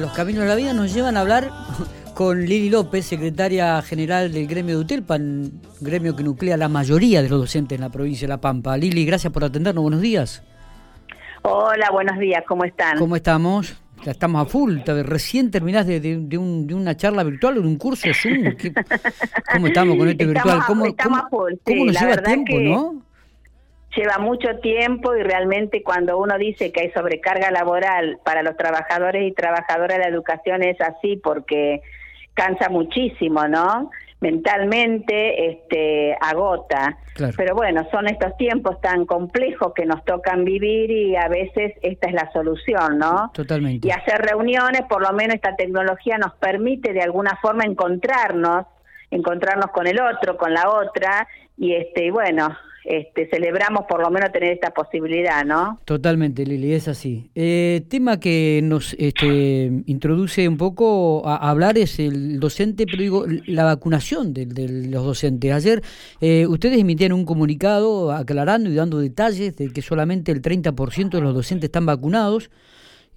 Los caminos de la vida nos llevan a hablar con Lili López, secretaria general del gremio de UTELPAN, gremio que nuclea la mayoría de los docentes en la provincia de La Pampa. Lili, gracias por atendernos, buenos días. Hola, buenos días, ¿cómo están? ¿Cómo estamos? Ya estamos a full, recién terminás de, de, una charla virtual o de un curso Zoom. ¿Cómo estamos con este virtual? ¿Cómo, estamos a full, ¿cómo nos lleva tiempo, no? Lleva mucho tiempo y realmente cuando uno dice que hay sobrecarga laboral para los trabajadores y trabajadoras de la educación es así porque cansa muchísimo, ¿no? Mentalmente este, agota. Pero bueno, son estos tiempos tan complejos que nos tocan vivir y a veces esta es la solución, ¿no? Totalmente. Y hacer reuniones, por lo menos esta tecnología nos permite de alguna forma encontrarnos, encontrarnos con el otro, con la otra, y este, y bueno, este, celebramos por lo menos tener esta posibilidad, ¿no? Totalmente, Lili, es así. Eh, tema que nos este, introduce un poco a, hablar es el docente, pero digo, la vacunación de, los docentes. Ayer eh, ustedes emitieron un comunicado aclarando y dando detalles de que solamente el 30% de los docentes están vacunados.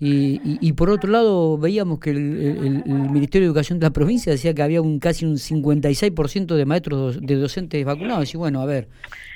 Y, y, por otro lado, veíamos que el, Ministerio de Educación de la provincia decía que había un casi un 56% de maestros de docentes vacunados. Y bueno, a ver,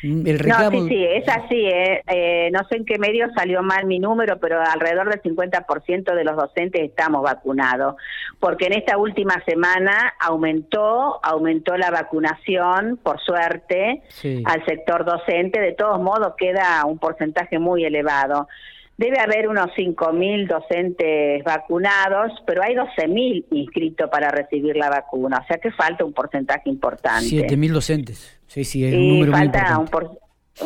el reclamo... No, sí, sí, es así. Eh. Eh, no sé en qué medio salió mal mi número, pero alrededor del 50% de los docentes estamos vacunados. Porque en esta última semana aumentó, aumentó la vacunación, por suerte, al sector docente. De todos modos, queda un porcentaje muy elevado. Debe haber unos 5.000 docentes vacunados, pero hay 12.000 inscritos para recibir la vacuna, o sea que falta un porcentaje importante. 7.000 docentes, sí, sí, es un número falta muy Un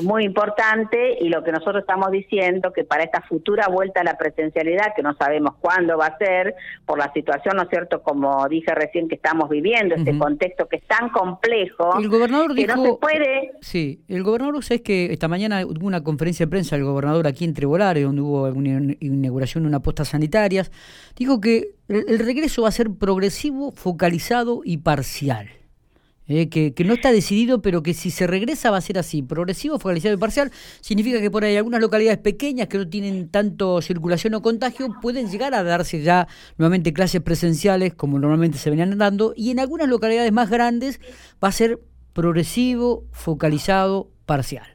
muy importante y lo que nosotros estamos diciendo que para esta futura vuelta a la presencialidad, que no sabemos cuándo va a ser, por la situación, ¿no es cierto?, como dije recién que estamos viviendo, este contexto que es tan complejo, el gobernador que dijo, no se puede... Sí, el gobernador, ¿sabes que esta mañana hubo una conferencia de prensa del gobernador aquí en Trebolares, donde hubo una inauguración de una posta sanitarias, dijo que el regreso va a ser progresivo, focalizado y parcial. Eh, que, no está decidido, pero que si se regresa va a ser así, progresivo, focalizado y parcial, significa que por ahí algunas localidades pequeñas que no tienen tanto circulación o contagio pueden llegar a darse ya nuevamente clases presenciales como normalmente se venían dando, y en algunas localidades más grandes va a ser progresivo, focalizado, parcial.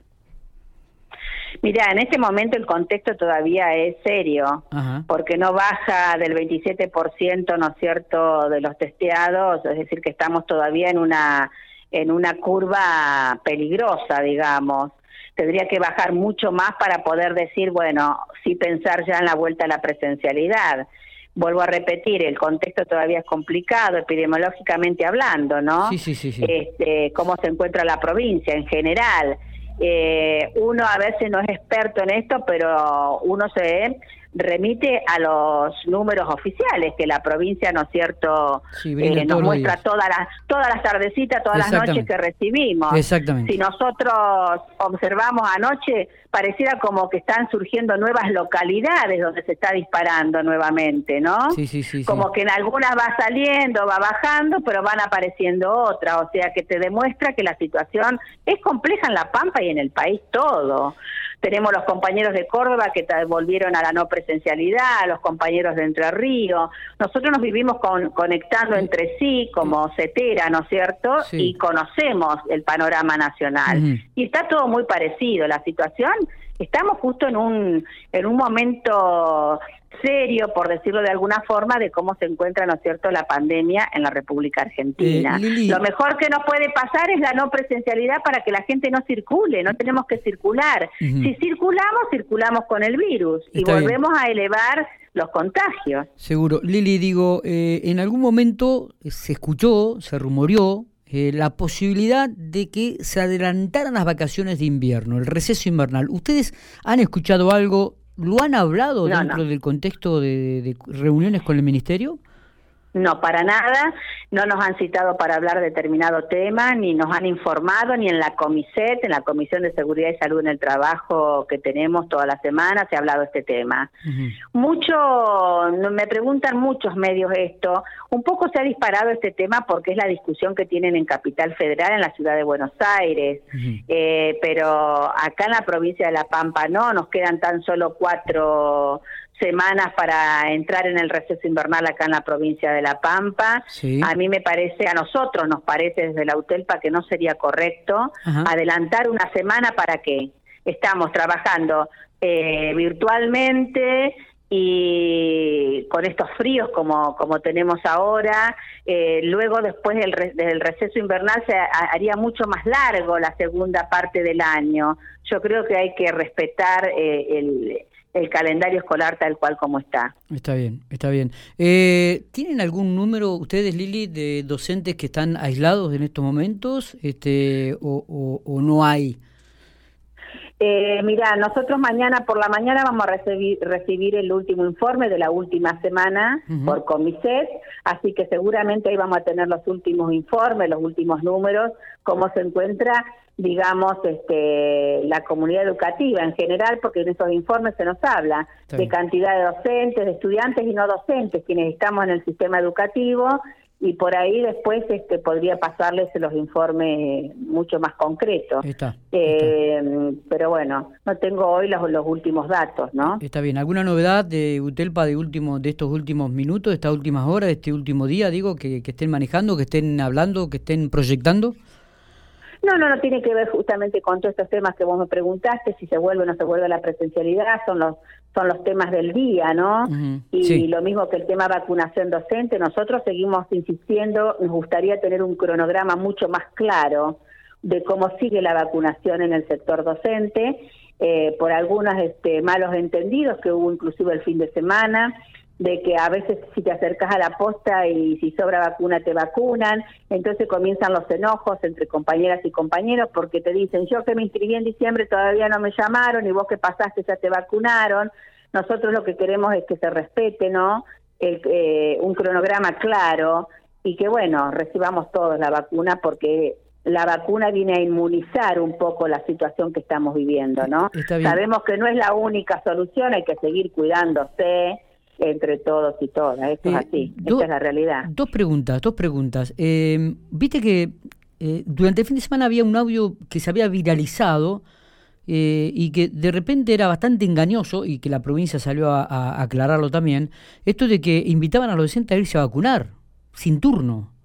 Mira, en este momento el contexto todavía es serio, porque no baja del 27%, ¿no es cierto?, de los testeados, es decir, que estamos todavía en una en una curva peligrosa, digamos. Tendría que bajar mucho más para poder decir, bueno, sí pensar ya en la vuelta a la presencialidad. Vuelvo a repetir, el contexto todavía es complicado, epidemiológicamente hablando, ¿no? Sí, sí, sí. sí. Este, cómo se encuentra la provincia en general. Eh, uno a veces no es experto en esto, pero uno se remite a los números oficiales que la provincia, ¿no es cierto?, eh, nos muestra todas las todas las tardecitas, todas las noches que recibimos. Exactamente. Si nosotros observamos anoche, pareciera como que están surgiendo nuevas localidades donde se está disparando nuevamente, ¿no? Sí, sí, sí. Como que en algunas va saliendo, va bajando, pero van apareciendo otras, o sea que te demuestra que la situación es compleja en La Pampa y en el país todo. Tenemos los compañeros de Córdoba que volvieron a la no presencialidad, los compañeros de Entre Ríos. Nosotros nos vivimos con, conectando entre sí como CETERA, ¿no es cierto? Y conocemos el panorama nacional. Y está todo muy parecido. La situación, estamos justo en un, en un momento serio, por decirlo de alguna forma, de cómo se encuentra, ¿no es cierto?, la pandemia en la República Argentina. Eh, Lo mejor que nos puede pasar es la no presencialidad para que la gente no circule, no tenemos que circular. Si circulamos, circulamos con el virus y volvemos a elevar los contagios. Seguro. Lili, digo, eh, en algún momento se escuchó, se rumoreó, eh, la posibilidad de que se adelantaran las vacaciones de invierno, el receso invernal. ¿Ustedes han escuchado algo ¿Lo han hablado dentro del contexto de, reuniones con el Ministerio? No, para nada. No nos han citado para hablar de determinado tema, ni nos han informado, ni en la Comiset, en la Comisión de Seguridad y Salud en el Trabajo que tenemos toda la semana, se ha hablado de este tema. Mucho, me preguntan muchos medios esto, un poco se ha disparado este tema porque es la discusión que tienen en Capital Federal, en la ciudad de Buenos Aires, eh, pero acá en la provincia de La Pampa no, nos quedan tan solo cuatro semanas para entrar en el receso invernal acá en la provincia de La Pampa. A mí me parece, a nosotros nos parece desde la UTELPA que no sería correcto adelantar una semana para que estamos trabajando eh, virtualmente y con estos fríos como, como tenemos ahora, eh, luego después del, del, receso invernal se haría mucho más largo la segunda parte del año. Yo creo que hay que respetar eh, el, el, calendario escolar tal cual como está. Está bien, está bien. Eh, ¿Tienen algún número ustedes, Lili, de docentes que están aislados en estos momentos este, o, o no hay? Eh, mira, nosotros mañana por la mañana vamos a recibir, recibir el último informe de la última semana por Comiset, así que seguramente ahí vamos a tener los últimos informes, los últimos números, cómo se encuentra, digamos, este, la comunidad educativa en general, porque en esos informes se nos habla de cantidad de docentes, de estudiantes y no docentes, quienes estamos en el sistema educativo y por ahí después este podría pasarles los informes mucho más concretos. Eh, pero bueno, no tengo hoy los, los últimos datos, ¿no? Está bien. ¿Alguna novedad de UTELPA de último de estos últimos minutos, de estas últimas horas, de este último día, digo, que, que estén manejando, que estén hablando, que estén proyectando? No, no, no tiene que ver justamente con todos estos temas que vos me preguntaste, si se vuelve o no se vuelve la presencialidad, son los son los temas del día, ¿no? Y lo mismo que el tema vacunación docente, nosotros seguimos insistiendo, nos gustaría tener un cronograma mucho más claro de cómo sigue la vacunación en el sector docente, eh, por algunos este, malos entendidos que hubo inclusive el fin de semana, de que a veces si te acercas a la posta y si sobra vacuna te vacunan, entonces comienzan los enojos entre compañeras y compañeros porque te dicen, yo que me inscribí en diciembre todavía no me llamaron y vos que pasaste ya te vacunaron. Nosotros lo que queremos es que se respete, ¿no? Eh, un cronograma claro y que, bueno, recibamos todos la vacuna porque la vacuna viene a inmunizar un poco la situación que estamos viviendo, ¿no? Sabemos que no es la única solución, hay que seguir cuidándose, entre todos y todas. Esto es eh, así, esta es la realidad. Dos preguntas, dos preguntas. Eh, Viste que eh, durante el fin de semana había un audio que se había viralizado y que de repente era bastante engañoso y que la provincia salió a aclararlo también, esto de que invitaban a los docentes a irse a vacunar, sin turno.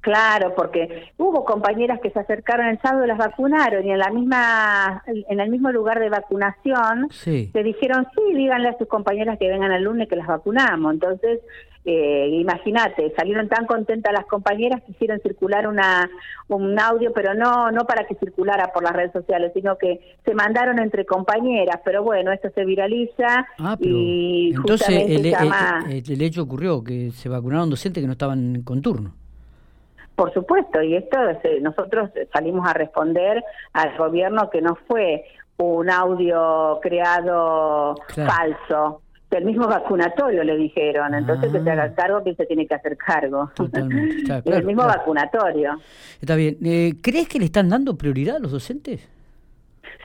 Claro, porque hubo compañeras que se acercaron el sábado y las vacunaron y en la misma en el mismo lugar de vacunación le dijeron sí, díganle a sus compañeras que vengan el lunes que las vacunamos. Entonces, eh, imagínate, salieron tan contentas las compañeras que hicieron circular una un audio, pero no no para que circulara por las redes sociales, sino que se mandaron entre compañeras. Pero bueno, esto se viraliza ah, y entonces el, el hecho ocurrió que se vacunaron docentes que no estaban con turno. Por supuesto, y esto nosotros salimos a responder al gobierno que no fue un audio creado falso, del mismo vacunatorio le dijeron, entonces que se haga ah. cargo que se tiene que hacer cargo. Totalmente, el mismo vacunatorio. Está bien. Eh, ¿Crees que le están dando prioridad a los docentes?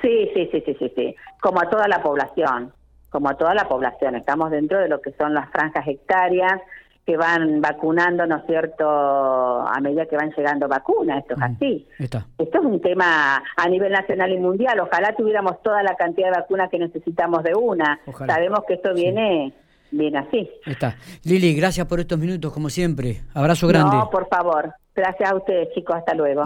Sí, sí, sí, sí, sí, sí, como a toda la población, como a toda la población. Estamos dentro de lo que son las franjas hectáreas, que van vacunando, ¿no es cierto?, a medida que van llegando vacunas, esto es así. Esto es un tema a nivel nacional y mundial, ojalá tuviéramos toda la cantidad de vacunas que necesitamos de una. Sabemos que esto viene... Bien así. Está. Lili, gracias por estos minutos, como siempre. Abrazo grande. No, por favor. Gracias a ustedes, chicos. Hasta luego.